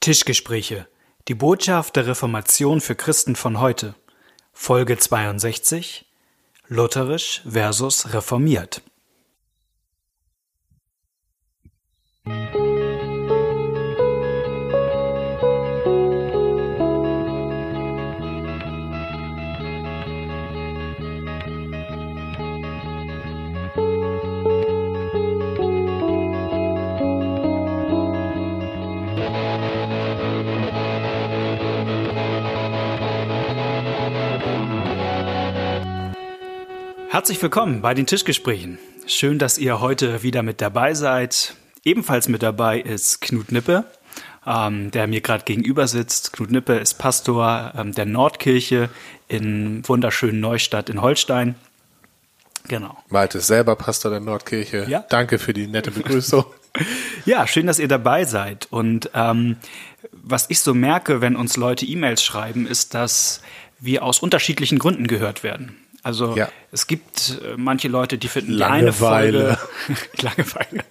Tischgespräche. Die Botschaft der Reformation für Christen von heute. Folge 62. Lutherisch versus reformiert. Herzlich willkommen bei den Tischgesprächen. Schön, dass ihr heute wieder mit dabei seid. Ebenfalls mit dabei ist Knut Nippe, ähm, der mir gerade gegenüber sitzt. Knut Nippe ist Pastor ähm, der Nordkirche in wunderschönen Neustadt in Holstein. Genau. Malte ist selber Pastor der Nordkirche. Ja. Danke für die nette Begrüßung. ja, schön, dass ihr dabei seid. Und ähm, was ich so merke, wenn uns Leute E-Mails schreiben, ist, dass wir aus unterschiedlichen Gründen gehört werden. Also ja. es gibt äh, manche Leute, die finden Langeweile. die eine Folge Langeweile.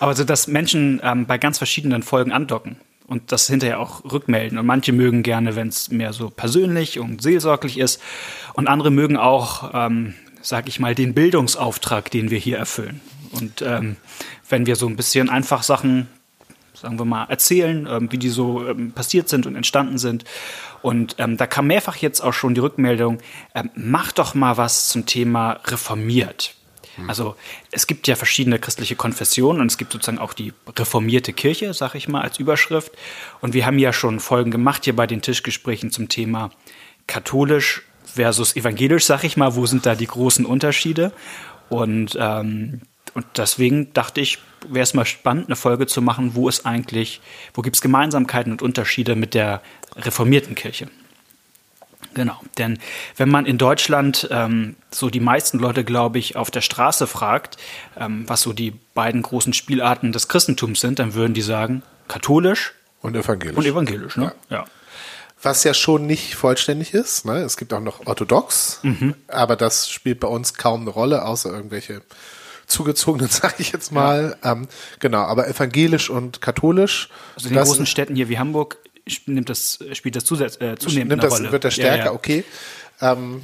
Aber so, dass Menschen ähm, bei ganz verschiedenen Folgen andocken und das hinterher auch rückmelden. Und manche mögen gerne, wenn es mehr so persönlich und seelsorglich ist. Und andere mögen auch, ähm, sag ich mal, den Bildungsauftrag, den wir hier erfüllen. Und ähm, wenn wir so ein bisschen einfach Sachen sagen wir mal, erzählen, ähm, wie die so ähm, passiert sind und entstanden sind. Und ähm, da kam mehrfach jetzt auch schon die Rückmeldung, ähm, mach doch mal was zum Thema reformiert. Hm. Also es gibt ja verschiedene christliche Konfessionen und es gibt sozusagen auch die reformierte Kirche, sag ich mal, als Überschrift. Und wir haben ja schon Folgen gemacht hier bei den Tischgesprächen zum Thema katholisch versus evangelisch, sag ich mal. Wo sind da die großen Unterschiede? Und ähm, und deswegen dachte ich, wäre es mal spannend, eine Folge zu machen, wo es eigentlich, wo gibt es Gemeinsamkeiten und Unterschiede mit der reformierten Kirche. Genau, denn wenn man in Deutschland ähm, so die meisten Leute, glaube ich, auf der Straße fragt, ähm, was so die beiden großen Spielarten des Christentums sind, dann würden die sagen, katholisch und evangelisch. Und evangelisch, ne? Ja. ja. Was ja schon nicht vollständig ist. Ne? Es gibt auch noch orthodox, mhm. aber das spielt bei uns kaum eine Rolle, außer irgendwelche zugezogenen, sage ich jetzt mal. Ja. Ähm, genau, aber evangelisch und katholisch. Also in den großen Städten hier wie Hamburg nimmt das, spielt das zusätz, äh, zunehmend nimmt das, Rolle. Wird das stärker, ja, ja. okay. Ähm,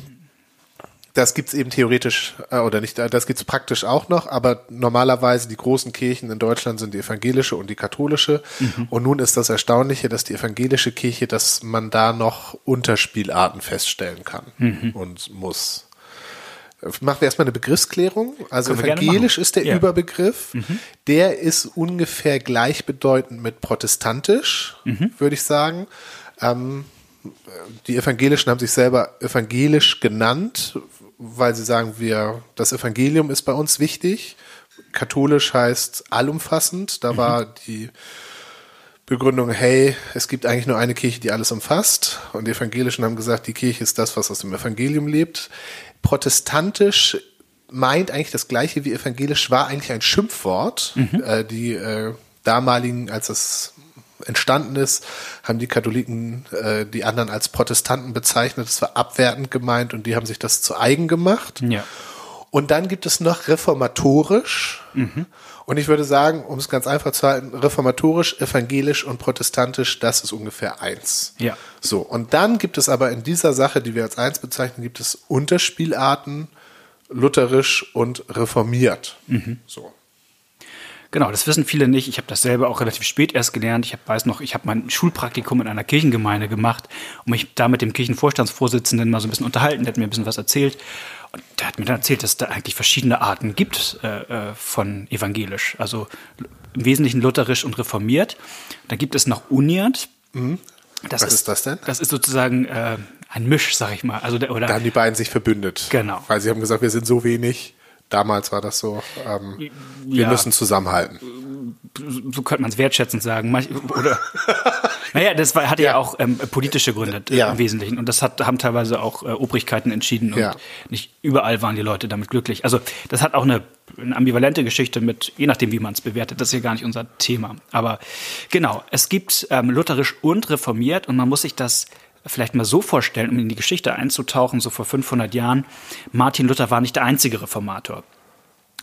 das gibt's eben theoretisch äh, oder nicht, das gibt's praktisch auch noch, aber normalerweise die großen Kirchen in Deutschland sind die evangelische und die katholische. Mhm. Und nun ist das Erstaunliche, dass die evangelische Kirche, dass man da noch Unterspielarten feststellen kann mhm. und muss. Machen wir erstmal eine Begriffsklärung. Also evangelisch ist der ja. Überbegriff. Mhm. Der ist ungefähr gleichbedeutend mit protestantisch, mhm. würde ich sagen. Ähm, die Evangelischen haben sich selber evangelisch genannt, weil sie sagen, wir, das Evangelium ist bei uns wichtig. Katholisch heißt allumfassend. Da mhm. war die Begründung, hey, es gibt eigentlich nur eine Kirche, die alles umfasst. Und die Evangelischen haben gesagt, die Kirche ist das, was aus dem Evangelium lebt protestantisch meint eigentlich das gleiche wie evangelisch, war eigentlich ein Schimpfwort. Mhm. Äh, die äh, damaligen, als es entstanden ist, haben die Katholiken äh, die anderen als Protestanten bezeichnet. Das war abwertend gemeint und die haben sich das zu eigen gemacht. Ja. Und dann gibt es noch reformatorisch. Mhm. Und ich würde sagen, um es ganz einfach zu halten, reformatorisch, evangelisch und protestantisch, das ist ungefähr eins. Ja. So. Und dann gibt es aber in dieser Sache, die wir als eins bezeichnen, gibt es Unterspielarten, lutherisch und reformiert. Mhm. So. Genau, das wissen viele nicht. Ich habe das selber auch relativ spät erst gelernt. Ich hab, weiß noch, ich habe mein Schulpraktikum in einer Kirchengemeinde gemacht und mich da mit dem Kirchenvorstandsvorsitzenden mal so ein bisschen unterhalten. Der hat mir ein bisschen was erzählt. Und der hat mir dann erzählt, dass es da eigentlich verschiedene Arten gibt äh, äh, von evangelisch. Also im Wesentlichen lutherisch und reformiert. Da gibt es noch uniert. Mhm. Das Was ist, ist, das denn? Das ist sozusagen äh, ein Misch, sag ich mal. Also, oder da haben die beiden sich verbündet. Genau. Weil sie haben gesagt, wir sind so wenig. Damals war das so, ähm, wir ja. müssen zusammenhalten so könnte man es wertschätzend sagen. Oder naja, das war, hatte ja, ja auch ähm, politische Gründe äh, ja. im Wesentlichen. Und das hat, haben teilweise auch äh, Obrigkeiten entschieden und ja. nicht überall waren die Leute damit glücklich. Also das hat auch eine, eine ambivalente Geschichte mit, je nachdem, wie man es bewertet. Das ist hier gar nicht unser Thema. Aber genau, es gibt ähm, lutherisch und reformiert und man muss sich das vielleicht mal so vorstellen, um in die Geschichte einzutauchen, so vor 500 Jahren. Martin Luther war nicht der einzige Reformator,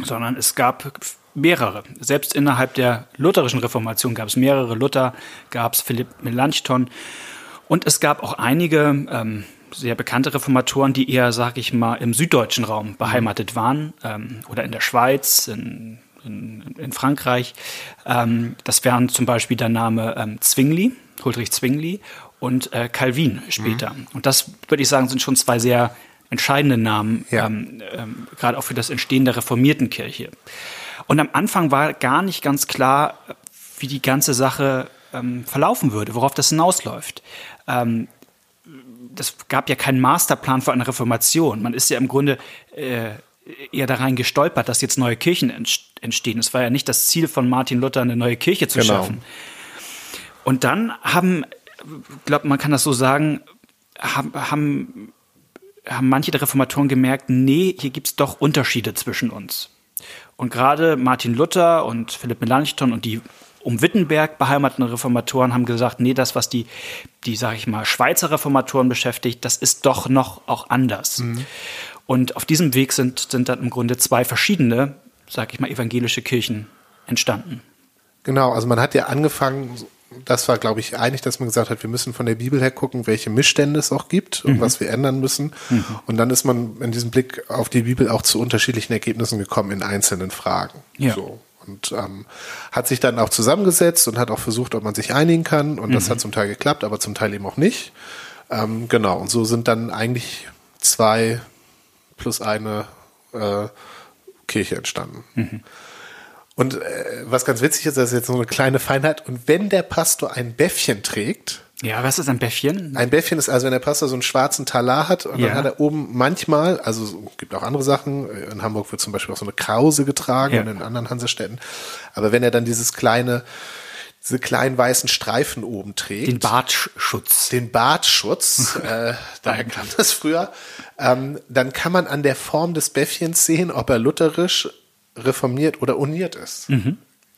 sondern es gab mehrere. Selbst innerhalb der lutherischen Reformation gab es mehrere. Luther gab es Philipp Melanchthon. Und es gab auch einige ähm, sehr bekannte Reformatoren, die eher, sag ich mal, im süddeutschen Raum beheimatet waren ähm, oder in der Schweiz, in, in, in Frankreich. Ähm, das wären zum Beispiel der Name ähm, Zwingli, Huldrych Zwingli und äh, Calvin später. Mhm. Und das, würde ich sagen, sind schon zwei sehr entscheidende Namen, ja. ähm, ähm, gerade auch für das Entstehen der reformierten Kirche. Und am Anfang war gar nicht ganz klar, wie die ganze Sache ähm, verlaufen würde, worauf das hinausläuft. Ähm, das gab ja keinen Masterplan für eine Reformation. Man ist ja im Grunde äh, eher da rein gestolpert, dass jetzt neue Kirchen entstehen. Es war ja nicht das Ziel von Martin Luther, eine neue Kirche zu genau. schaffen. Und dann haben, ich glaube, man kann das so sagen, haben, haben, haben manche der Reformatoren gemerkt, nee, hier gibt es doch Unterschiede zwischen uns. Und gerade Martin Luther und Philipp Melanchthon und die um Wittenberg beheimateten Reformatoren haben gesagt, nee, das, was die, die, sag ich mal, Schweizer Reformatoren beschäftigt, das ist doch noch auch anders. Mhm. Und auf diesem Weg sind, sind dann im Grunde zwei verschiedene, sag ich mal, evangelische Kirchen entstanden. Genau, also man hat ja angefangen, das war, glaube ich, einig, dass man gesagt hat, wir müssen von der Bibel her gucken, welche Missstände es auch gibt und mhm. was wir ändern müssen. Mhm. Und dann ist man in diesem Blick auf die Bibel auch zu unterschiedlichen Ergebnissen gekommen in einzelnen Fragen. Ja. So. Und ähm, hat sich dann auch zusammengesetzt und hat auch versucht, ob man sich einigen kann. Und das mhm. hat zum Teil geklappt, aber zum Teil eben auch nicht. Ähm, genau, und so sind dann eigentlich zwei plus eine äh, Kirche entstanden. Und äh, was ganz witzig ist, das ist jetzt so eine kleine Feinheit. Und wenn der Pastor ein Bäffchen trägt, ja, was ist ein Bäffchen? Ein Bäffchen ist also, wenn der Pastor so einen schwarzen Talar hat und ja. dann hat er oben manchmal, also gibt auch andere Sachen, in Hamburg wird zum Beispiel auch so eine Krause getragen ja. und in anderen Hansestädten, aber wenn er dann dieses kleine, diese kleinen weißen Streifen oben trägt. Den Bartschutz. Den Bartschutz, äh, daher kam das früher, ähm, dann kann man an der Form des Bäffchens sehen, ob er lutherisch, reformiert oder uniert ist. Mhm.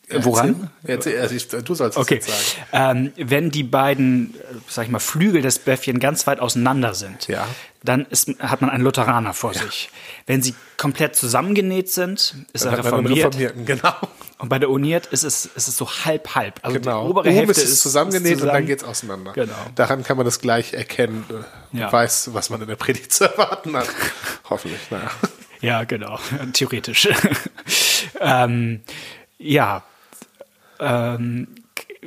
Woran? Erzähl, erzähl, du sollst okay. es jetzt sagen. Ähm, wenn die beiden, sag ich mal, Flügel des Bäffchen ganz weit auseinander sind, ja. dann ist, hat man einen Lutheraner vor ja. sich. Wenn sie komplett zusammengenäht sind, ist dann er reformiert. Genau. Und bei der uniert ist es, ist es so halb halb. Also genau. die obere Oben Hälfte ist es zusammengenäht ist zusammen. und dann geht es auseinander. Genau. Daran kann man das gleich erkennen. Äh, ja. Weiß, was man in der Predigt zu erwarten hat. Hoffentlich, naja. Ja, genau. Theoretisch. ähm, ja, ähm,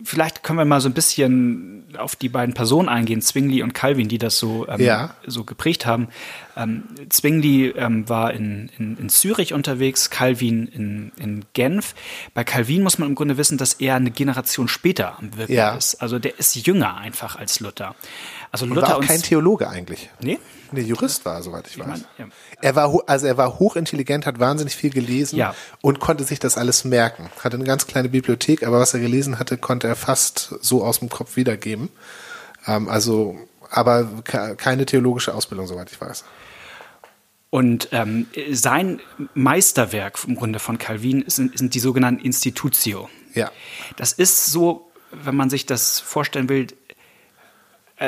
vielleicht können wir mal so ein bisschen auf die beiden Personen eingehen, Zwingli und Calvin, die das so, ähm, ja. so geprägt haben. Ähm, Zwingli ähm, war in, in, in, Zürich unterwegs, Calvin in, in Genf. Bei Calvin muss man im Grunde wissen, dass er eine Generation später am Wirken ja. ist. Also der ist jünger einfach als Luther. Also Luther und war auch kein Theologe eigentlich. Nee? Nee, Jurist war, soweit ich, ich weiß. Mein, ja. Er war, also er war hochintelligent, hat wahnsinnig viel gelesen ja. und konnte sich das alles merken. Hatte eine ganz kleine Bibliothek, aber was er gelesen hatte, konnte er fast so aus dem Kopf wiedergeben. Ähm, also, aber keine theologische Ausbildung, soweit ich weiß. Und ähm, sein Meisterwerk im Grunde von Calvin sind, sind die sogenannten Institutio. Ja. Das ist so, wenn man sich das vorstellen will,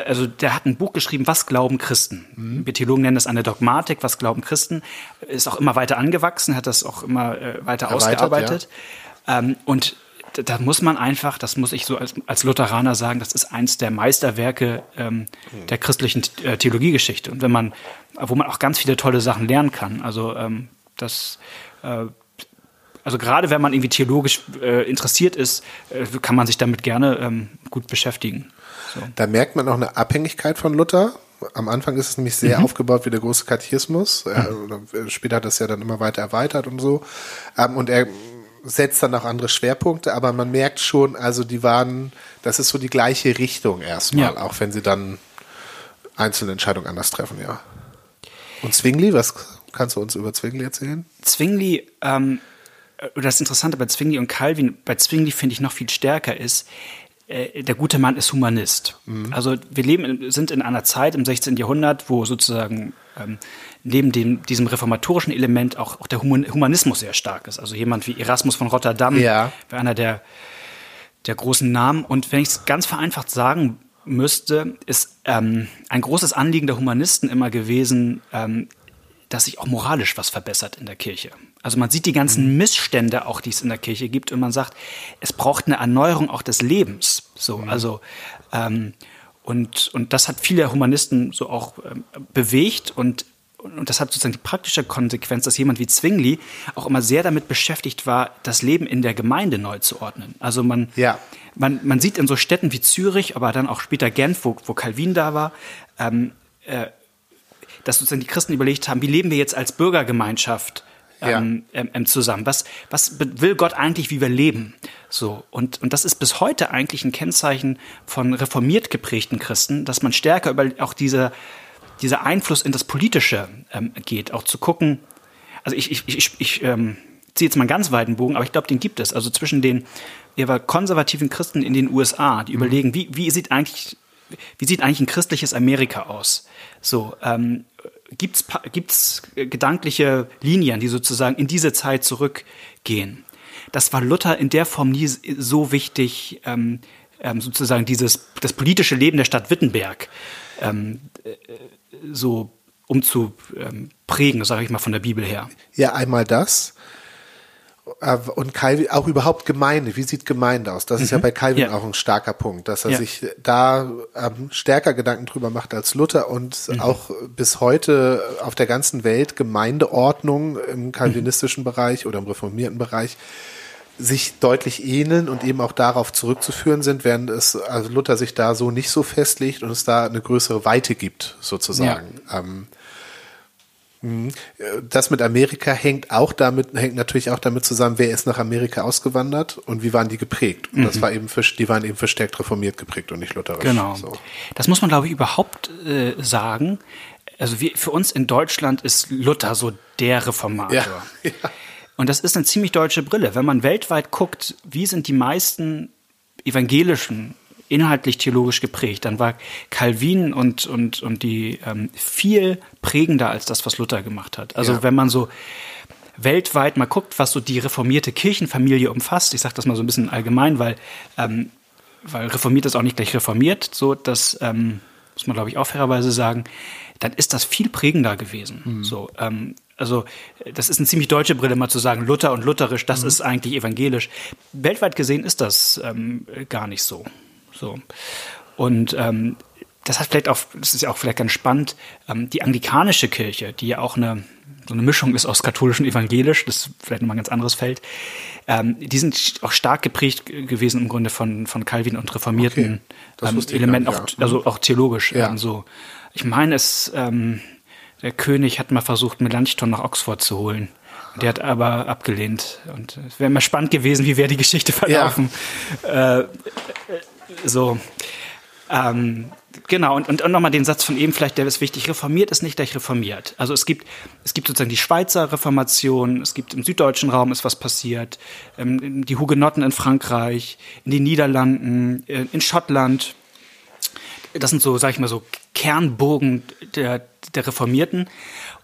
also der hat ein Buch geschrieben, Was glauben Christen? Mhm. Wir Theologen nennen das eine Dogmatik, was glauben Christen? Ist auch immer weiter angewachsen, hat das auch immer äh, weiter Erweitert, ausgearbeitet. Ja. Ähm, und da muss man einfach, das muss ich so als, als Lutheraner sagen, das ist eins der Meisterwerke ähm, mhm. der christlichen äh, Theologiegeschichte. Und wenn man, wo man auch ganz viele tolle Sachen lernen kann. Also ähm, das äh, also gerade wenn man irgendwie theologisch äh, interessiert ist, äh, kann man sich damit gerne ähm, gut beschäftigen. So. Da merkt man auch eine Abhängigkeit von Luther. Am Anfang ist es nämlich sehr mhm. aufgebaut wie der große Katechismus. Mhm. Er, später hat das ja dann immer weiter erweitert und so. Ähm, und er setzt dann auch andere Schwerpunkte, aber man merkt schon, also die waren, das ist so die gleiche Richtung erstmal, ja. auch wenn sie dann einzelne Entscheidungen anders treffen, ja. Und Zwingli, was kannst du uns über Zwingli erzählen? Zwingli, ähm, das Interessante bei Zwingli und Calvin, bei Zwingli finde ich noch viel stärker ist, äh, der gute Mann ist Humanist. Mhm. Also wir leben, sind in einer Zeit im 16. Jahrhundert, wo sozusagen ähm, neben dem, diesem reformatorischen Element auch, auch der Humanismus sehr stark ist. Also jemand wie Erasmus von Rotterdam ja. war einer der, der großen Namen. Und wenn ich es ganz vereinfacht sagen müsste, ist ähm, ein großes Anliegen der Humanisten immer gewesen, ähm, dass sich auch moralisch was verbessert in der Kirche. Also man sieht die ganzen Missstände auch, die es in der Kirche gibt und man sagt, es braucht eine Erneuerung auch des Lebens. So, also ähm, und, und das hat viele Humanisten so auch ähm, bewegt und und das hat sozusagen die praktische Konsequenz, dass jemand wie Zwingli auch immer sehr damit beschäftigt war, das Leben in der Gemeinde neu zu ordnen. Also man, Ja. man, man sieht in so Städten wie Zürich, aber dann auch später Genf, wo, wo Calvin da war, ähm, äh, dass sozusagen die Christen überlegt haben, wie leben wir jetzt als Bürgergemeinschaft ähm, ähm, ähm, zusammen? Was, was will Gott eigentlich, wie wir leben? So und und das ist bis heute eigentlich ein Kennzeichen von reformiert geprägten Christen, dass man stärker über auch diese dieser Einfluss in das Politische ähm, geht, auch zu gucken. Also ich ich ich, ich ähm, ziehe jetzt mal einen ganz weiten Bogen, aber ich glaube, den gibt es. Also zwischen den eher konservativen Christen in den USA, die überlegen, wie wie sieht eigentlich wie sieht eigentlich ein christliches Amerika aus? So, ähm, pa- gibt's äh, gedankliche Linien, die sozusagen in diese Zeit zurückgehen? Das war Luther in der Form nie so wichtig, ähm, ähm, sozusagen dieses, das politische Leben der Stadt Wittenberg ähm, äh, so umzuprägen, prägen, sage ich mal von der Bibel her. Ja, einmal das. Äh, Und Calvin, auch überhaupt Gemeinde. Wie sieht Gemeinde aus? Das ist ja bei Calvin Mhm. Ja. auch ein starker Punkt, dass er Ja. sich da ähm, stärker Gedanken drüber macht als Luther und Mhm. auch bis heute auf der ganzen Welt Gemeindeordnung im kalvinistischen Bereich oder im reformierten Bereich sich deutlich ähneln und eben auch darauf zurückzuführen sind, während es also Luther sich da so nicht so festlegt und es da eine größere Weite gibt, sozusagen. Ähm, das mit Amerika hängt auch damit, hängt natürlich auch damit zusammen, wer ist nach Amerika ausgewandert und wie waren die geprägt. Und das war eben, für, die waren eben verstärkt reformiert geprägt und nicht lutherisch. Genau. So. Das muss man, glaube ich, überhaupt äh, sagen. Also wir, für uns in Deutschland ist Luther so der Reformator. Ja, ja. Und das ist eine ziemlich deutsche Brille. Wenn man weltweit guckt, wie sind die meisten evangelischen inhaltlich theologisch geprägt, dann war Calvin und, und, und die ähm, viel prägender als das, was Luther gemacht hat. Also Ja. wenn man so weltweit mal guckt, was so die reformierte Kirchenfamilie umfasst, ich sage das mal so ein bisschen allgemein, weil, ähm, weil reformiert ist auch nicht gleich reformiert, so das ähm, muss man glaube ich auch fairerweise sagen, dann ist das viel prägender gewesen. So, ähm, also das ist eine ziemlich deutsche Brille, mal zu sagen, Luther und lutherisch, das ist eigentlich evangelisch. Weltweit gesehen ist das ähm, gar nicht so. So. Und ähm, das hat vielleicht auch, das ist ja auch vielleicht ganz spannend, ähm, die anglikanische Kirche, die ja auch eine, so eine Mischung ist aus katholisch und evangelisch, das ist vielleicht nochmal ein ganz anderes Feld, ähm, die sind auch stark geprägt gewesen im Grunde von, von Calvin und reformierten Okay. Ähm, Elementen, auch, also auch theologisch. Ja. So. Ich meine, es, ähm, der König hat mal versucht, Melanchthon nach Oxford zu holen. Der hat aber abgelehnt. Und es wäre mal spannend gewesen, wie wäre die Geschichte verlaufen. Äh, so. Ähm, genau, und, und, nochmal den Satz von eben, vielleicht der ist wichtig, reformiert ist nicht gleich reformiert. Also es gibt, es gibt sozusagen die Schweizer Reformation, es gibt im süddeutschen Raum ist was passiert, ähm, die Hugenotten in Frankreich, in den Niederlanden, äh, in Schottland. Das sind so, sag ich mal, so Kernburgen der, der Reformierten.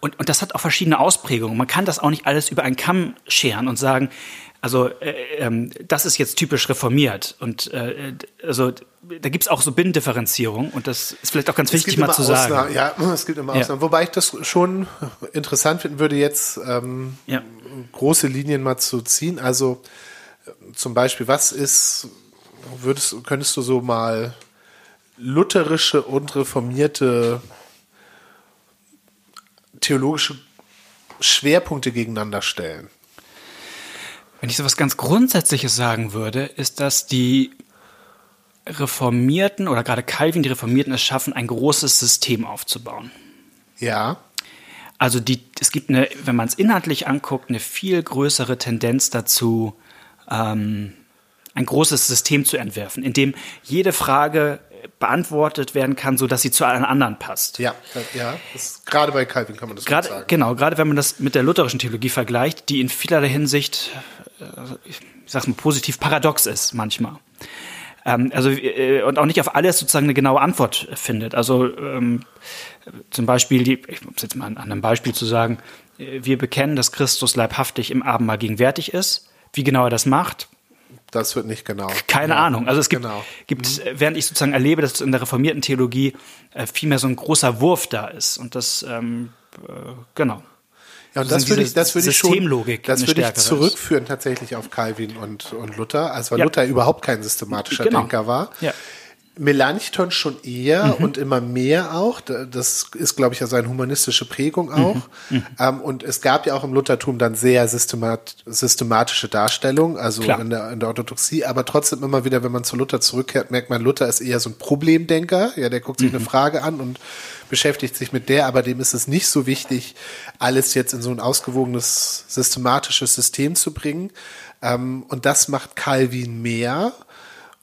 Und, und das hat auch verschiedene Ausprägungen. Man kann das auch nicht alles über einen Kamm scheren und sagen, also äh, ähm, das ist jetzt typisch reformiert. Und äh, also da gibt's auch so Binnendifferenzierung und das ist vielleicht auch ganz Es wichtig gibt mal zu sagen. Ausnahmen, ja, es gibt immer Ja. Ausnahmen. Wobei ich das schon interessant finden würde, jetzt ähm, Ja. große Linien mal zu ziehen. Also äh, zum Beispiel, was ist, würdest, könntest du so mal lutherische und reformierte theologische Schwerpunkte gegeneinander stellen? Wenn ich so was ganz Grundsätzliches sagen würde, ist, dass die Reformierten oder gerade Calvin, die Reformierten es schaffen, ein großes System aufzubauen. Ja, Also die, es gibt eine, wenn man es inhaltlich anguckt, eine viel größere Tendenz dazu, ähm, ein großes System zu entwerfen, in dem jede Frage beantwortet werden kann, so dass sie zu allen anderen passt. ja, ja. Das, gerade bei Calvin kann man das gut Gerade, sagen. genau, gerade wenn man das mit der lutherischen Theologie vergleicht, die in vielerlei Hinsicht, äh, ich sag's mal positiv, paradox ist manchmal. Ähm, also äh, und auch nicht auf alles sozusagen eine genaue Antwort findet. Also ähm, zum Beispiel, die, ich muss jetzt mal an einem Beispiel zu sagen, äh, wir bekennen, dass Christus leibhaftig im Abendmahl gegenwärtig ist. Wie genau er das macht, Das wird nicht genau. keine Ja, Ahnung. Also es gibt, Genau. gibt äh, während ich sozusagen erlebe, dass in der reformierten Theologie äh, vielmehr so ein großer Wurf da ist. Und das, ähm, äh, genau. Ja, und das würde ich, das würde ich schon, das würde ich stärkere ist. zurückführen tatsächlich auf Calvin und, und Luther, also weil Ja. Luther überhaupt kein systematischer Genau. Denker war. Ja. Melanchthon schon eher Mhm. und immer mehr auch. Da- Das ist, glaube ich, ja seine humanistische Prägung auch. Mhm. Ähm, und es gab ja auch im Luthertum dann sehr systemat systematische Darstellung, also in der, in der Orthodoxie. Aber trotzdem immer wieder, wenn man zu Luther zurückkehrt, merkt man, Luther ist eher so ein Problemdenker. Ja, der guckt sich Mhm. eine Frage an und beschäftigt sich mit der, aber dem ist es nicht so wichtig, alles jetzt in so ein ausgewogenes, systematisches System zu bringen. Ähm, und das macht Calvin mehr.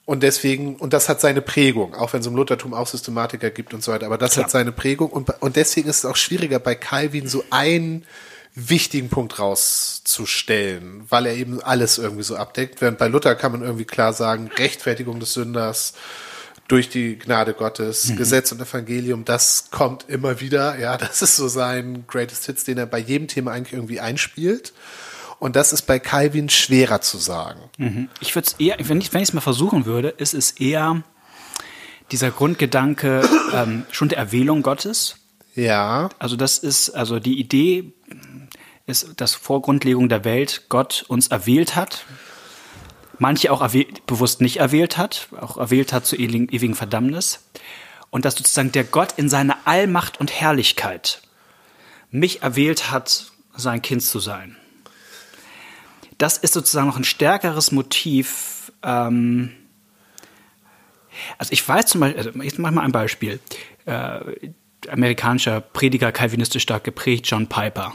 Und deswegen, und das hat seine Prägung, auch wenn es im Luthertum auch Systematiker gibt und so weiter, aber das Klar. hat seine Prägung und, und deswegen ist es auch schwieriger bei Calvin so einen wichtigen Punkt rauszustellen, weil er eben alles irgendwie so abdeckt, während bei Luther kann man irgendwie klar sagen, Rechtfertigung des Sünders durch die Gnade Gottes, Gesetz und Evangelium, das kommt immer wieder, ja, das ist so sein Greatest Hits, den er bei jedem Thema eigentlich irgendwie einspielt. Und das ist bei Calvin schwerer zu sagen. Ich würde es eher, wenn ich es mal versuchen würde, ist es eher dieser Grundgedanke ähm, schon der Erwählung Gottes. Ja, Also das ist, also die Idee ist, dass vor Grundlegung der Welt Gott uns erwählt hat. Manche auch bewusst nicht erwählt hat, auch erwählt hat zur ewigen, ewigen Verdammnis. Und dass sozusagen der Gott in seiner Allmacht und Herrlichkeit mich erwählt hat, sein Kind zu sein. Das ist sozusagen noch ein stärkeres Motiv. Ähm, also ich weiß zum Beispiel, also ich mache mal ein Beispiel. Äh, amerikanischer Prediger, kalvinistisch stark geprägt, John Piper.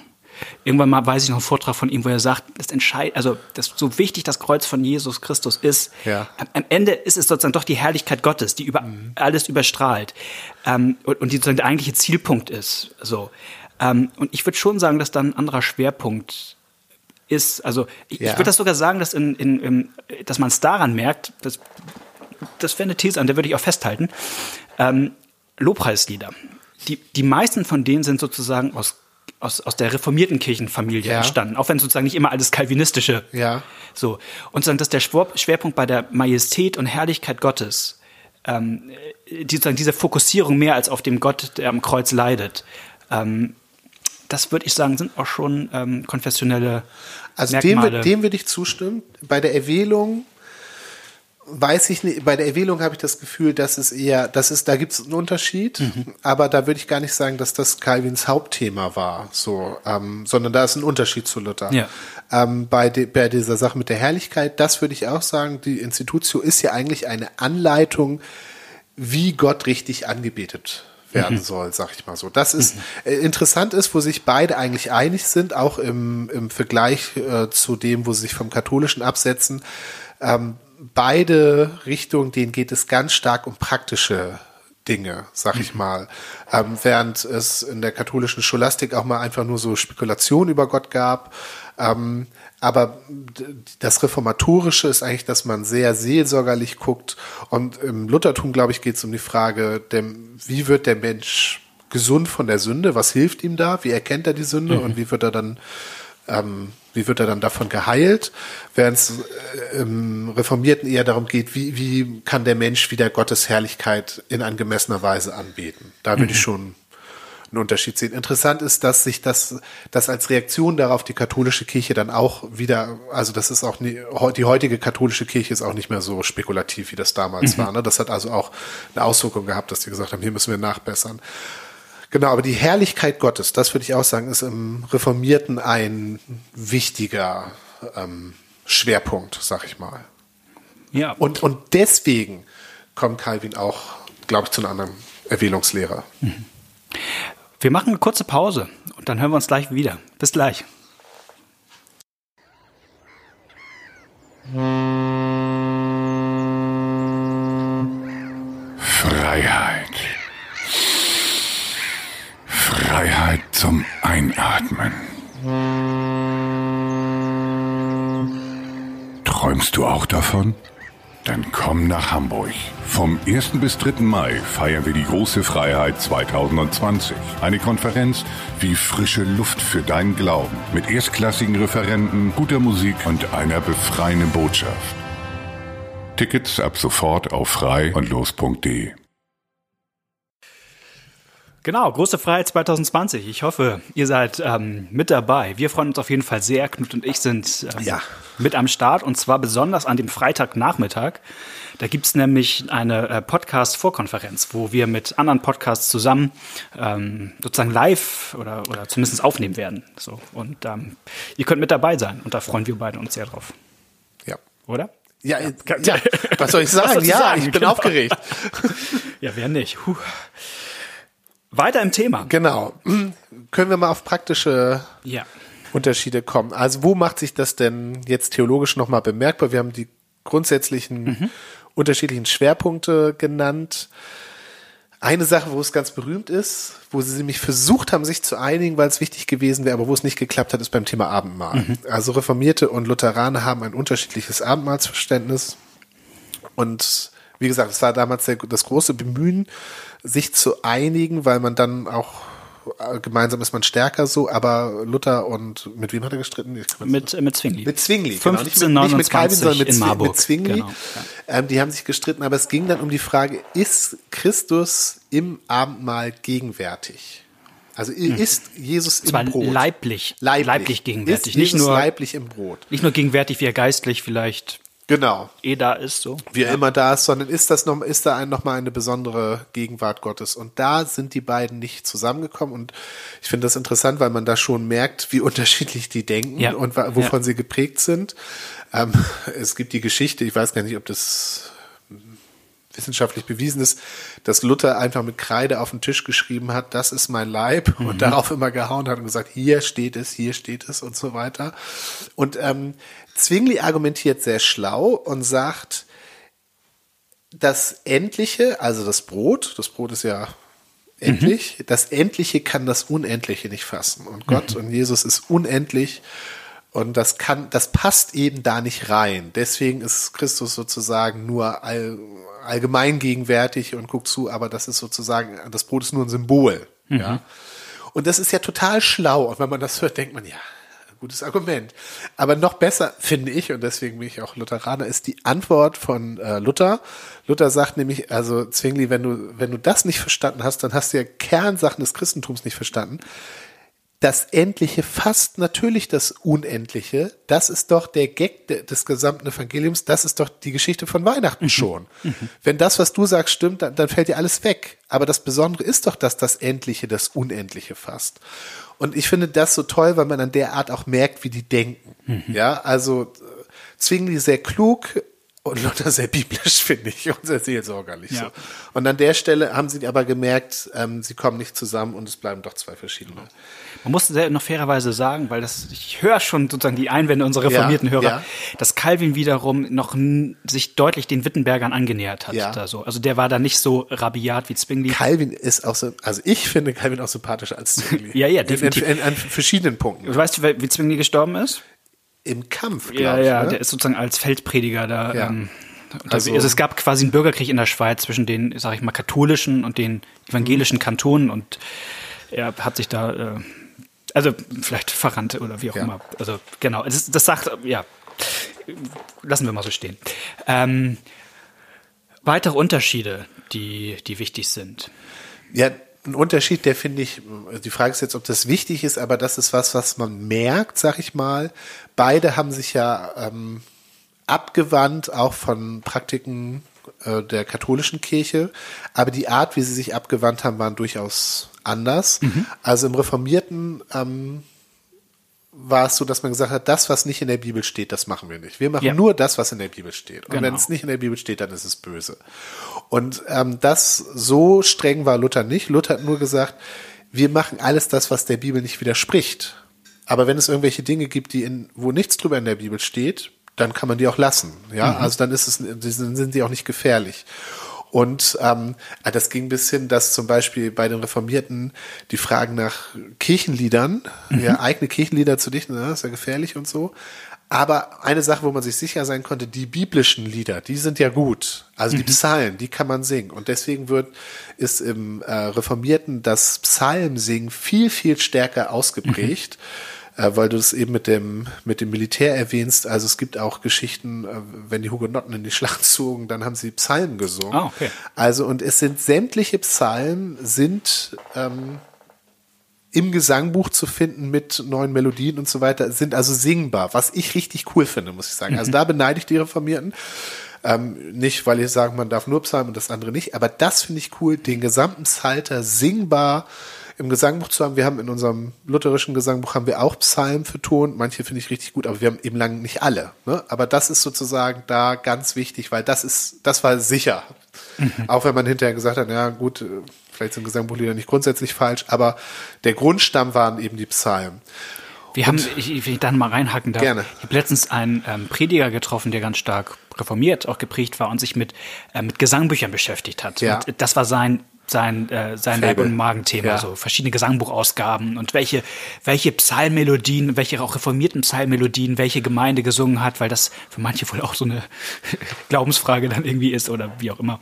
Irgendwann mal weiß ich noch einen Vortrag von ihm, wo er sagt, das entscheid, also das so wichtig das Kreuz von Jesus Christus ist. Ja. Am, am Ende ist es sozusagen doch die Herrlichkeit Gottes, die über alles überstrahlt ähm, und, und die sozusagen der eigentliche Zielpunkt ist. So. Ähm, und ich würde schon sagen, dass dann ein anderer Schwerpunkt ist. Also ich, Ja. ich würde das sogar sagen, dass, in, in, in, dass man es daran merkt, dass, das wäre eine These, an der würde ich auch festhalten. Ähm, Lobpreislieder. Die, die meisten von denen sind sozusagen aus, aus, aus der reformierten Kirchenfamilie Ja. entstanden, auch wenn sozusagen nicht immer alles kalvinistische. Ja. So. Und sozusagen, dass der Schwerpunkt bei der Majestät und Herrlichkeit Gottes, ähm, die, sozusagen diese Fokussierung mehr als auf dem Gott, der am Kreuz leidet, ähm, das würde ich sagen, sind auch schon ähm, konfessionelle Also dem, Merkmale. dem würde ich zustimmen. Bei der Erwählung weiß ich nicht, bei der Erwählung habe ich das Gefühl, dass es eher, das ist, da gibt es einen Unterschied, Mhm. aber da würde ich gar nicht sagen, dass das Calvins Hauptthema war, so, ähm, sondern da ist ein Unterschied zu Luther. Ja. Ähm, bei, de, bei dieser Sache mit der Herrlichkeit, das würde ich auch sagen, die Institutio ist ja eigentlich eine Anleitung, wie Gott richtig angebetet werden Mhm. soll, sag ich mal so. Das ist äh, interessant ist, wo sich beide eigentlich einig sind, auch im, im Vergleich äh, zu dem, wo sie sich vom Katholischen absetzen. Ähm, beide Richtungen, denen geht es ganz stark um praktische Dinge, sag ich mal. Ähm, während es in der katholischen Scholastik auch mal einfach nur so Spekulation über Gott gab. Ähm, aber das Reformatorische ist eigentlich, dass man sehr seelsorgerlich guckt. Und im Luthertum, glaube ich, geht es um die Frage, dem, wie wird der Mensch gesund von der Sünde? Was hilft ihm da? Wie erkennt er die Sünde? Und wie wird er dann ähm, wie wird er dann davon geheilt? Während es äh, im Reformierten eher darum geht, wie, wie kann der Mensch wieder Gottes Herrlichkeit in angemessener Weise anbeten? Da würde ich schon einen Unterschied sehen. Interessant ist, dass sich das, dass als Reaktion darauf die katholische Kirche dann auch wieder, also das ist auch nie, die heutige katholische Kirche ist auch nicht mehr so spekulativ, wie das damals war. Ne? Das hat also auch eine Auswirkung gehabt, dass die gesagt haben, hier müssen wir nachbessern. Genau, aber die Herrlichkeit Gottes, das würde ich auch sagen, ist im Reformierten ein wichtiger ähm, Schwerpunkt, sag ich mal. ja. Und, und deswegen kommt Calvin auch, glaube ich, zu einer anderen Erwählungslehre. Wir machen eine kurze Pause und dann hören wir uns gleich wieder. Bis gleich. Freiheit. Freiheit zum Einatmen. Träumst du auch davon? Dann komm nach Hamburg. Vom 1. bis 3. Mai feiern wir die große Freiheit 2020. Eine Konferenz wie frische Luft für deinen Glauben. Mit erstklassigen Referenten, guter Musik und einer befreienden Botschaft. Tickets ab sofort auf frei und los.de. Genau, große Freiheit 2020. Ich hoffe, ihr seid ähm, mit dabei. Wir freuen uns auf jeden Fall sehr. Knut und ich sind ähm, Ja. mit am Start und zwar besonders an dem Freitagnachmittag. Da gibt's nämlich eine äh, Podcast-Vorkonferenz, wo wir mit anderen Podcasts zusammen ähm, sozusagen live oder, oder zumindest aufnehmen werden. So. Und ähm, ihr könnt mit dabei sein und da freuen wir beide uns sehr drauf. Ja. Oder? Ja, ja, ja, was soll ich sagen? ja, sagen? ich bin Genau. aufgeregt. Ja, wer nicht? Puh. Weiter im Thema. Genau. Können wir mal auf praktische Ja. Unterschiede kommen? Also wo macht sich das denn jetzt theologisch nochmal bemerkbar? Wir haben die grundsätzlichen unterschiedlichen Schwerpunkte genannt. Eine Sache, wo es ganz berühmt ist, wo sie nämlich versucht haben, sich zu einigen, weil es wichtig gewesen wäre, aber wo es nicht geklappt hat, ist beim Thema Abendmahl. Also Reformierte und Lutheraner haben ein unterschiedliches Abendmahlsverständnis. Und wie gesagt, es war damals das große Bemühen, sich zu einigen, weil man dann auch äh, gemeinsam ist man stärker so, aber Luther und mit wem hat er gestritten? Mit, äh, mit Zwingli. mit Zwingli, genau. Nicht mit, nicht mit 1529 Calvin, sondern mit, in Marburg. mit Zwingli. Genau, ja. ähm, die haben sich gestritten, aber es ging dann um die Frage, ist Christus im Abendmahl gegenwärtig? Also ist Jesus im Zwar Brot? leiblich, leiblich, leiblich gegenwärtig, Ist nicht Jesus nur- leiblich im Brot. Nicht nur gegenwärtig, wie er geistlich vielleicht Genau. eh da ist, so. wie er immer da ist, sondern ist das noch, ist da ein, noch mal eine besondere Gegenwart Gottes. Und da sind die beiden nicht zusammengekommen. Und ich finde das interessant, weil man da schon merkt, wie unterschiedlich die denken Ja. und wovon Ja. sie geprägt sind. Ähm, es gibt die Geschichte, ich weiß gar nicht, ob das wissenschaftlich bewiesen ist, dass Luther einfach mit Kreide auf den Tisch geschrieben hat, das ist mein Leib Mhm. und darauf immer gehauen hat und gesagt, hier steht es, hier steht es und so weiter. Und ähm, Zwingli argumentiert sehr schlau und sagt, das Endliche, also das Brot, das Brot ist ja endlich, das Endliche kann das Unendliche nicht fassen. Und Gott und Jesus ist unendlich und das kann, das passt eben da nicht rein. Deswegen ist Christus sozusagen nur all, allgemein gegenwärtig und guckt zu, aber das ist sozusagen, das Brot ist nur ein Symbol. Ja. Und das ist ja total schlau. Und wenn man das hört, denkt man, ja, gutes Argument. Aber noch besser finde ich, und deswegen bin ich auch Lutheraner, ist die Antwort von äh, Luther. Luther sagt nämlich, also Zwingli, wenn du, wenn du das nicht verstanden hast, dann hast du ja Kernsachen des Christentums nicht verstanden. Das Endliche fasst natürlich das Unendliche. Das ist doch der Gag de- des gesamten Evangeliums. Das ist doch die Geschichte von Weihnachten schon. Wenn das, was du sagst, stimmt, dann, dann fällt dir alles weg. Aber das Besondere ist doch, dass das Endliche das Unendliche fasst. Und ich finde das so toll, weil man an der Art auch merkt, wie die denken. Ja, also äh, Zwingli sehr klug und Luther sehr biblisch, finde ich, und sehr seelsorgerlich. Ja. So. Und an der Stelle haben sie aber gemerkt, ähm, sie kommen nicht zusammen und es bleiben doch zwei verschiedene. Man muss sehr noch fairerweise sagen, weil das, ich höre schon sozusagen die Einwände unserer reformierten Ja, Hörer, ja. dass Calvin wiederum noch sich deutlich den Wittenbergern angenähert hat. Ja. Da so. Also der war da nicht so rabiat wie Zwingli. Calvin ist auch so, also ich finde Calvin auch sympathischer als Zwingli. Ja, ja, In- definitiv. In, in, an verschiedenen Punkten. Du weißt, wie wie Zwingli gestorben ist? Im Kampf, Ja, glaube ich. ja, ne? der ist sozusagen als Feldprediger da. Ja. Ähm, unterwegs. Also- also, es gab quasi einen Bürgerkrieg in der Schweiz zwischen den, sag ich mal, katholischen und den evangelischen Kantonen und er hat sich da, äh, also vielleicht verrannt oder wie auch Ja. immer. Also genau, das, das sagt, ja, lassen wir mal so stehen. Ähm, weitere Unterschiede, die, die wichtig sind. Ja, ein Unterschied, der finde ich, die Frage ist jetzt, ob das wichtig ist, aber das ist was, was man merkt, sag ich mal. Beide haben sich ja ähm, abgewandt, auch von Praktiken äh, der katholischen Kirche, aber die Art, wie sie sich abgewandt haben, waren durchaus anders. Also im Reformierten ähm, war es so, dass man gesagt hat, das, was nicht in der Bibel steht, das machen wir nicht. Wir machen Ja. nur das, was in der Bibel steht. Und Genau. wenn es nicht in der Bibel steht, dann ist es böse. Und ähm, das so streng war Luther nicht. Luther hat nur gesagt, wir machen alles das, was der Bibel nicht widerspricht. Aber wenn es irgendwelche Dinge gibt, die in, wo nichts drüber in der Bibel steht, dann kann man die auch lassen. Ja, also dann ist es, sind die auch nicht gefährlich. Und ähm, das ging bis hin, dass zum Beispiel bei den Reformierten die Fragen nach Kirchenliedern, ja, eigene Kirchenlieder zu dichten, ne, ist ja gefährlich und so. Aber eine Sache, wo man sich sicher sein konnte, die biblischen Lieder, die sind ja gut. Also die Psalmen, die kann man singen. Und deswegen wird, ist im äh, Reformierten das Psalmsingen viel, viel stärker ausgeprägt. Äh, weil du es eben mit dem, mit dem Militär erwähnst. Also es gibt auch Geschichten, äh, wenn die Hugenotten in die Schlacht zogen, dann haben sie Psalmen gesungen. Ah, okay. Also und es sind sämtliche Psalmen sind ähm, im Gesangbuch zu finden mit neuen Melodien und so weiter, sind also singbar, was ich richtig cool finde, muss ich sagen. Also da beneide ich die Reformierten. Ähm, nicht, weil ich sage, man darf nur Psalmen und das andere nicht, aber das finde ich cool, den gesamten Psalter singbar im Gesangbuch zu haben. Wir haben in unserem lutherischen Gesangbuch haben wir auch Psalmen vertont. Manche finde ich richtig gut, aber wir haben eben lang nicht alle. Ne? Aber das ist sozusagen da ganz wichtig, weil das ist, das war sicher. Mhm. Auch wenn man hinterher gesagt hat, ja gut, vielleicht sind Gesangbuchlieder nicht grundsätzlich falsch, aber der Grundstamm waren eben die Psalmen. Wir haben, ich, ich, ich dann mal reinhacken darf, Gerne. ich habe letztens einen ähm, Prediger getroffen, der ganz stark reformiert, auch geprägt war und sich mit, äh, mit Gesangbüchern beschäftigt hat. Ja. Und das war sein sein, äh, sein Leib- und Magenthema, Ja. so verschiedene Gesangbuchausgaben und welche, welche Psalmmelodien, welche auch reformierten Psalmmelodien, welche Gemeinde gesungen hat, weil das für manche wohl auch so eine Glaubensfrage dann irgendwie ist oder wie auch immer.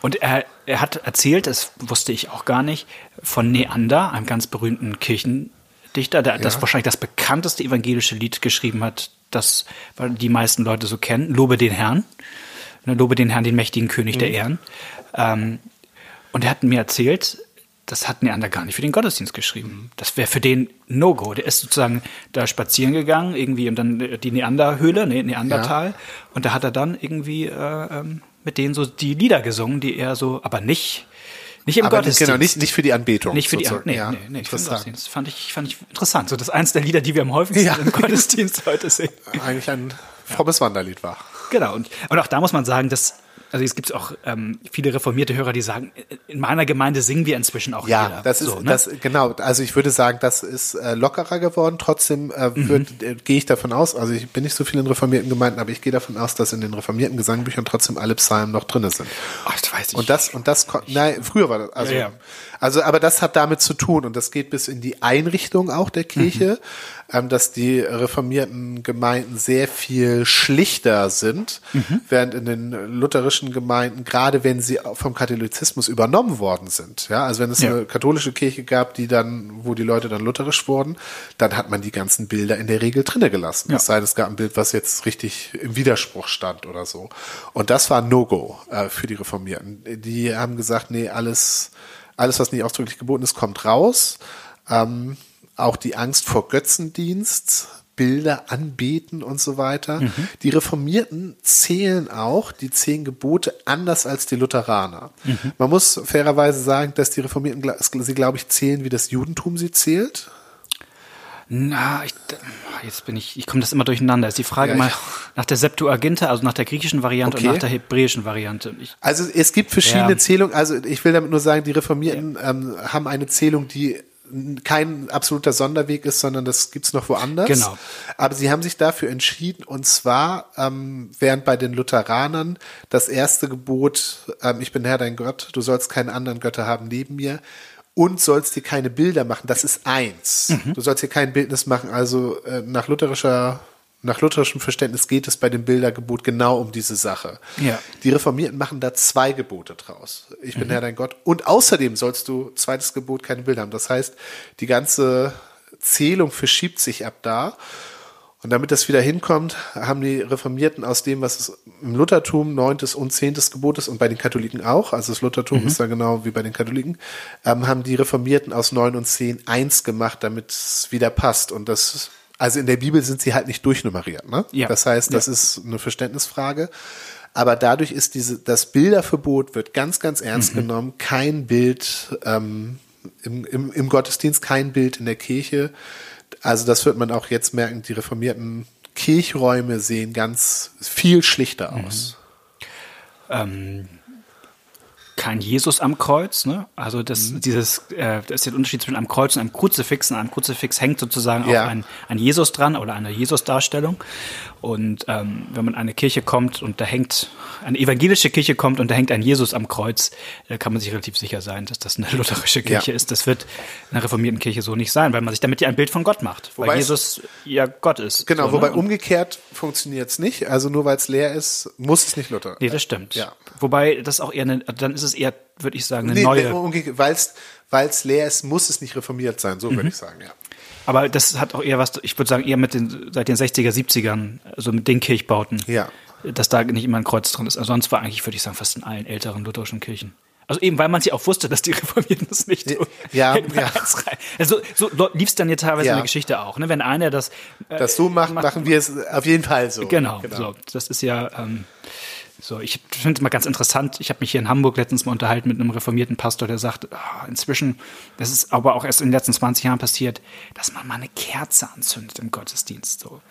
Und er, er hat erzählt, das wusste ich auch gar nicht, von Neander, einem ganz berühmten Kirchendichter, der das Ja. wahrscheinlich das bekannteste evangelische Lied geschrieben hat, das die meisten Leute so kennen, Lobe den Herrn. Ne, Lobe den Herrn, den mächtigen König der Ehren. Ähm, und er hat mir erzählt, das hat Neander gar nicht für den Gottesdienst geschrieben. Das wäre für den No-Go. Der ist sozusagen da spazieren gegangen, irgendwie und dann äh, die Neanderhöhle, ne, Neandertal. Und da hat er dann irgendwie äh, ähm, mit denen so die Lieder gesungen, die er so, aber nicht, nicht im Aber Gottesdienst. genau, nicht, nicht für die Anbetung. Nicht für die sozusagen. nee, ja, nee, nee, für den. Gottesdienst. Fand ich, fand ich interessant. So das ist eins der Lieder, die wir am häufigsten Ja. im Gottesdienst heute singen. Eigentlich ein frommes Wanderlied war. Genau. Und, und auch da muss man sagen, dass, also es gibt auch ähm, viele reformierte Hörer, die sagen, in meiner Gemeinde singen wir inzwischen auch Ja, Lieder. das ist so, ne? das genau. Also ich würde sagen, das ist äh, lockerer geworden. Trotzdem äh, Mhm. äh, gehe ich davon aus. Also ich bin nicht so viel in reformierten Gemeinden, aber ich gehe davon aus, dass in den reformierten Gesangbüchern trotzdem alle Psalmen noch drinne sind. Ach, das weiß ich. Und das und das, nein, früher war das. Also, Ja, ja. Also, aber das hat damit zu tun und das geht bis in die Einrichtung auch der Kirche, Mhm. ähm, dass die reformierten Gemeinden sehr viel schlichter sind, Mhm. während in den lutherischen Gemeinden, gerade wenn sie vom Katholizismus übernommen worden sind, ja, also wenn es Ja. eine katholische Kirche gab, die dann, wo die Leute dann lutherisch wurden, dann hat man die ganzen Bilder in der Regel drinne gelassen. Ja. Es sei denn, es gab ein Bild, was jetzt richtig im Widerspruch stand oder so. Und das war No-Go äh, für die Reformierten. Die haben gesagt, nee, alles, alles, was nicht ausdrücklich geboten ist, kommt raus. Ähm, auch die Angst vor Götzendienst, Bilder anbeten und so weiter. Mhm. Die Reformierten zählen auch die zehn Gebote anders als die Lutheraner. Mhm. Man muss fairerweise sagen, dass die Reformierten sie, glaube ich, zählen, wie das Judentum sie zählt. Na, ich, jetzt bin ich, ich komme das immer durcheinander. Ist die Frage Ja, mal nach der Septuaginta, also nach der griechischen Variante Okay. und nach der hebräischen Variante. Ich, Also es gibt verschiedene Ja. Zählungen. Also ich will damit nur sagen, die Reformierten ähm, haben eine Zählung, die kein absoluter Sonderweg ist, sondern das gibt's noch woanders. Genau. Aber sie haben sich dafür entschieden und zwar, ähm, während bei den Lutheranern das erste Gebot, ähm, ich bin Herr dein Gott, du sollst keine anderen Götter haben neben mir und sollst dir keine Bilder machen, das ist eins. Mhm. Du sollst dir kein Bildnis machen, also äh, nach lutherischer nach lutherischem Verständnis geht es bei dem Bildergebot genau um diese Sache. Ja. Die Reformierten machen da zwei Gebote draus. Ich Mhm. bin Herr dein Gott. Und außerdem sollst du, zweites Gebot, keine Bilder haben. Das heißt, die ganze Zählung verschiebt sich ab da. Und damit das wieder hinkommt, haben die Reformierten aus dem, was es im Luthertum neuntes und zehntes Gebot ist und bei den Katholiken auch, also das Luthertum Mhm. ist da genau wie bei den Katholiken, ähm, haben die Reformierten aus neun und zehn eins gemacht, damit es wieder passt. Und das, also in der Bibel sind sie halt nicht durchnummeriert. Ne? Ja. Das heißt, das Ja. ist eine Verständnisfrage. Aber dadurch ist diese, das Bilderverbot wird ganz, ganz ernst genommen. Kein Bild ähm, im, im, im Gottesdienst, kein Bild in der Kirche. Also das wird man auch jetzt merken, die reformierten Kirchräume sehen ganz viel schlichter aus. ähm, kein Jesus am Kreuz, ne? Also das, Mhm. dieses, äh, das ist der Unterschied zwischen einem Kreuz und einem Kruzifix. An einem Kruzifix hängt sozusagen Ja. auch ein, ein Jesus dran oder eine Jesus-Darstellung. Und ähm, wenn man in eine Kirche kommt und da hängt, eine evangelische Kirche kommt und da hängt ein Jesus am Kreuz, da kann man sich relativ sicher sein, dass das eine lutherische Kirche Ja. ist. Das wird in einer reformierten Kirche so nicht sein, weil man sich damit ja ein Bild von Gott macht, Wobei weil es- Jesus ja Gott ist. Genau, so, wobei ne? umgekehrt funktioniert es nicht. Also nur weil es leer ist, muss es nicht Luther. Nee, das stimmt. Ja. Wobei das auch eher eine, dann ist es eher, würde ich sagen, eine neue. Weil es leer ist, muss es nicht reformiert sein, so würde ich sagen, ja. Aber das hat auch eher was, ich würde sagen, eher mit den, seit den 60er, 70ern, also mit den Kirchbauten. Ja. Dass da nicht immer ein Kreuz drin ist. Also sonst war eigentlich, würde ich sagen, fast in allen älteren lutherischen Kirchen. Also eben, weil man sich auch wusste, dass die Reformierten das nicht tun. Ja, ja. Also so lief es dann ja teilweise ja. in der Geschichte auch. Ne? Wenn einer das äh, Das so macht, machen wir es auf jeden Fall so. Genau, genau. so. Das ist ja ähm, so. Ich finde es mal ganz interessant. Ich habe mich hier in Hamburg letztens mal unterhalten mit einem reformierten Pastor, der sagt, oh, inzwischen, das ist aber auch erst in den letzten 20 Jahren passiert, dass man mal eine Kerze anzündet im Gottesdienst. So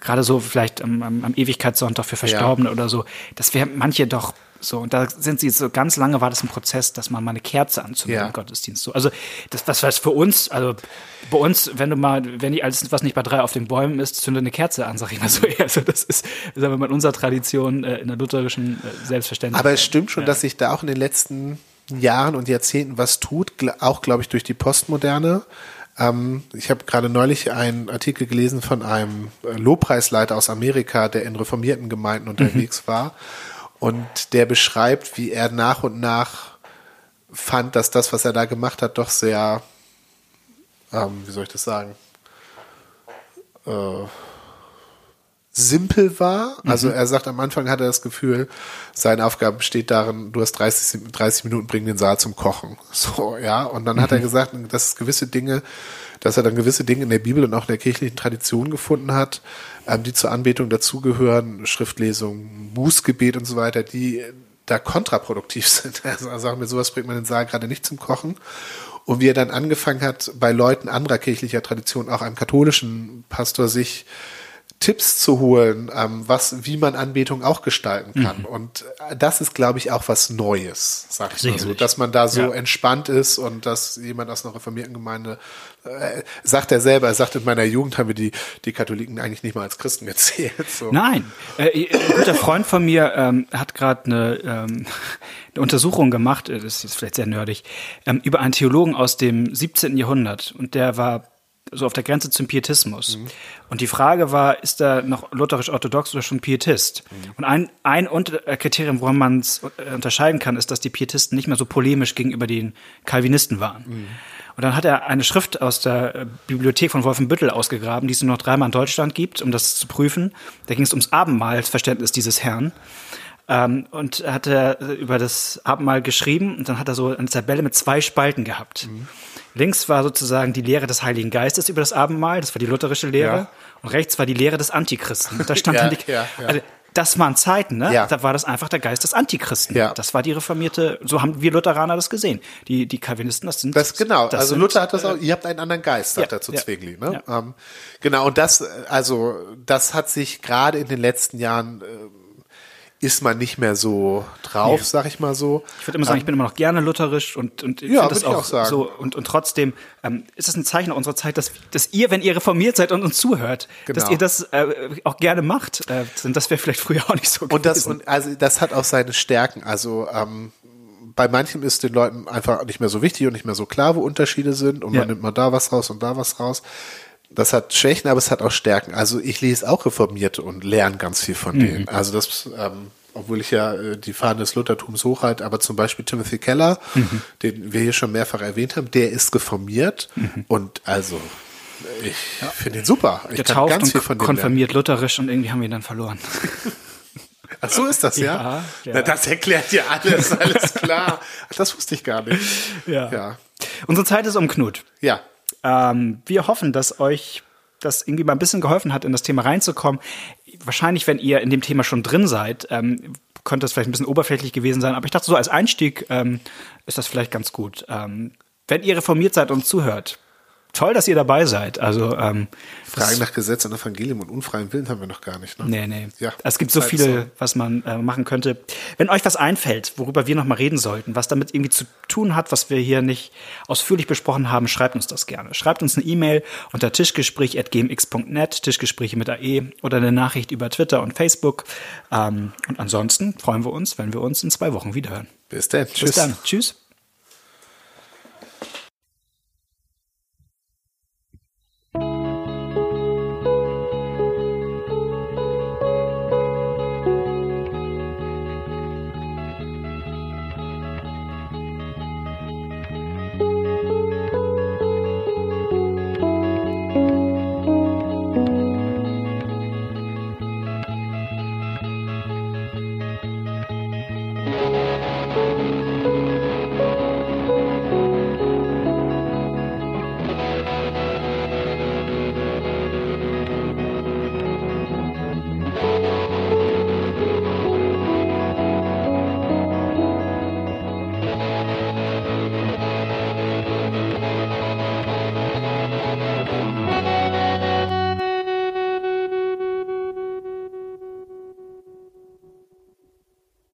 gerade so vielleicht am, am, Ewigkeitssonntag für Verstorbene ja. oder so, das wäre manche doch so, und da sind sie so ganz lange war das ein Prozess, dass man mal eine Kerze anzündet ja. im Gottesdienst. So, also das, das heißt für uns, also bei uns, wenn du mal, wenn die alles, was nicht bei drei auf den Bäumen ist, zünde eine Kerze an, sag ich mal so. Also das ist, sagen wir mal, in unserer Tradition, äh, in der lutherischen äh, Selbstverständlichkeit. Aber es stimmt schon, ja. dass sich da auch in den letzten Jahren und Jahrzehnten was tut, auch glaube ich durch die Postmoderne. Ähm, ich habe gerade neulich einen Artikel gelesen von einem äh, Lobpreisleiter aus Amerika, der in reformierten Gemeinden unterwegs mhm. war und der beschreibt, wie er nach und nach fand, dass das, was er da gemacht hat, doch sehr, ähm, wie soll ich das sagen, äh, simpel war. Mhm. Also er sagt, am Anfang hat er das Gefühl, seine Aufgabe besteht darin, du hast 30, 30 Minuten, bring den Saal zum Kochen. So, ja. Und dann mhm. hat er mhm. gesagt, dass es gewisse Dinge, dass er dann gewisse Dinge in der Bibel und auch in der kirchlichen Tradition gefunden hat, ähm, die zur Anbetung dazugehören, Schriftlesung, Bußgebet und so weiter, die da kontraproduktiv sind. Also sagen wir, sowas bringt man den Saal gerade nicht zum Kochen. Und wie er dann angefangen hat, bei Leuten anderer kirchlicher Tradition, auch einem katholischen Pastor, sich Tipps zu holen, ähm, was, wie man Anbetung auch gestalten kann. Mhm. Und äh, das ist, glaube ich, auch was Neues, sag ich Sicherlich. mal so, dass man da so ja. entspannt ist und dass jemand aus einer reformierten Gemeinde äh, sagt er selber, er sagt, in meiner Jugend haben wir die, die Katholiken eigentlich nicht mal als Christen gezählt. So. Nein, äh, ein guter Freund von mir ähm, hat gerade eine, ähm, eine Untersuchung gemacht, äh, das ist vielleicht sehr nerdig, ähm, über einen Theologen aus dem 17. Jahrhundert und der war so auf der Grenze zum Pietismus. Mhm. Und die Frage war, ist er noch lutherisch-orthodox oder schon Pietist? Mhm. Und ein, ein äh, Kriterium, woran man es äh, unterscheiden kann, ist, dass die Pietisten nicht mehr so polemisch gegenüber den Calvinisten waren. Mhm. Und dann hat er eine Schrift aus der äh, Bibliothek von Wolfenbüttel ausgegraben, die es nur noch dreimal in Deutschland gibt, um das zu prüfen. Da ging es ums Abendmahlsverständnis dieses Herrn. Ähm, und hat er über das Abendmahl geschrieben und dann hat er so eine Tabelle mit zwei Spalten gehabt. Mhm. Links war sozusagen die Lehre des Heiligen Geistes über das Abendmahl, das war die lutherische Lehre. Ja. Und rechts war die Lehre des Antichristen. Da stand ja, dann die, ja, ja. Also, das waren Zeiten, ne? Ja. Da war das einfach der Geist des Antichristen. Ja. Das war die reformierte, so haben wir Lutheraner das gesehen. Die, die Calvinisten, das sind. Das genau. Das also sind, Luther hat das auch, ihr habt einen anderen Geist, sagt ja, er zu ja, Zwingli, ne? Ja. Ähm, genau. Und das, also, das hat sich gerade in den letzten Jahren, äh, ist man nicht mehr so drauf, nee. sag ich mal so. Ich würde immer sagen, ähm, ich bin immer noch gerne lutherisch und, und ich ja, finde das auch, auch so. Und, und trotzdem ähm, ist es ein Zeichen unserer Zeit, dass, dass ihr, wenn ihr reformiert seid und uns zuhört, genau. dass ihr das äh, auch gerne macht. Äh, das wäre vielleicht früher auch nicht so und Das, und also das hat auch seine Stärken. Also ähm, bei manchen ist den Leuten einfach nicht mehr so wichtig und nicht mehr so klar, wo Unterschiede sind und ja. man nimmt mal da was raus und da was raus das hat Schwächen, aber es hat auch Stärken. Also ich lese auch Reformierte und lerne ganz viel von mhm. denen. Also das, ähm, obwohl ich ja äh, die Fahne des Luthertums hochhalte, aber zum Beispiel Timothy Keller, mhm. den wir hier schon mehrfach erwähnt haben, der ist reformiert mhm. und also ich ja. finde ihn super. Ich Getauft kann ganz viel von dem konfirmiert lernen. lutherisch und irgendwie haben wir ihn dann verloren. Ach so ist das, ja? ja, ja. Na, das erklärt ja alles, alles klar. Ach, das wusste ich gar nicht. Ja. ja. Unsere Zeit ist um Knut. Ja. Ähm, wir hoffen, dass euch das irgendwie mal ein bisschen geholfen hat, in das Thema reinzukommen. Wahrscheinlich, wenn ihr in dem Thema schon drin seid, ähm, könnte das vielleicht ein bisschen oberflächlich gewesen sein. Aber ich dachte, so als Einstieg ähm, ist das vielleicht ganz gut. Ähm, wenn ihr reformiert seid und zuhört, toll, dass ihr dabei seid. Also ähm, Fragen nach Gesetz und Evangelium und unfreien Willen haben wir noch gar nicht. Ne? Nee, nee. Ja, es gibt so viele, so. was man äh, machen könnte. Wenn euch was einfällt, worüber wir noch mal reden sollten, was damit irgendwie zu tun hat, was wir hier nicht ausführlich besprochen haben, schreibt uns das gerne. Schreibt uns eine E-Mail unter tischgespräch.gmx.net, Tischgespräche mit AE oder eine Nachricht über Twitter und Facebook. Ähm, und ansonsten freuen wir uns, wenn wir uns in zwei Wochen wiederhören. Bis dann. Tschüss. Bis dann. Tschüss.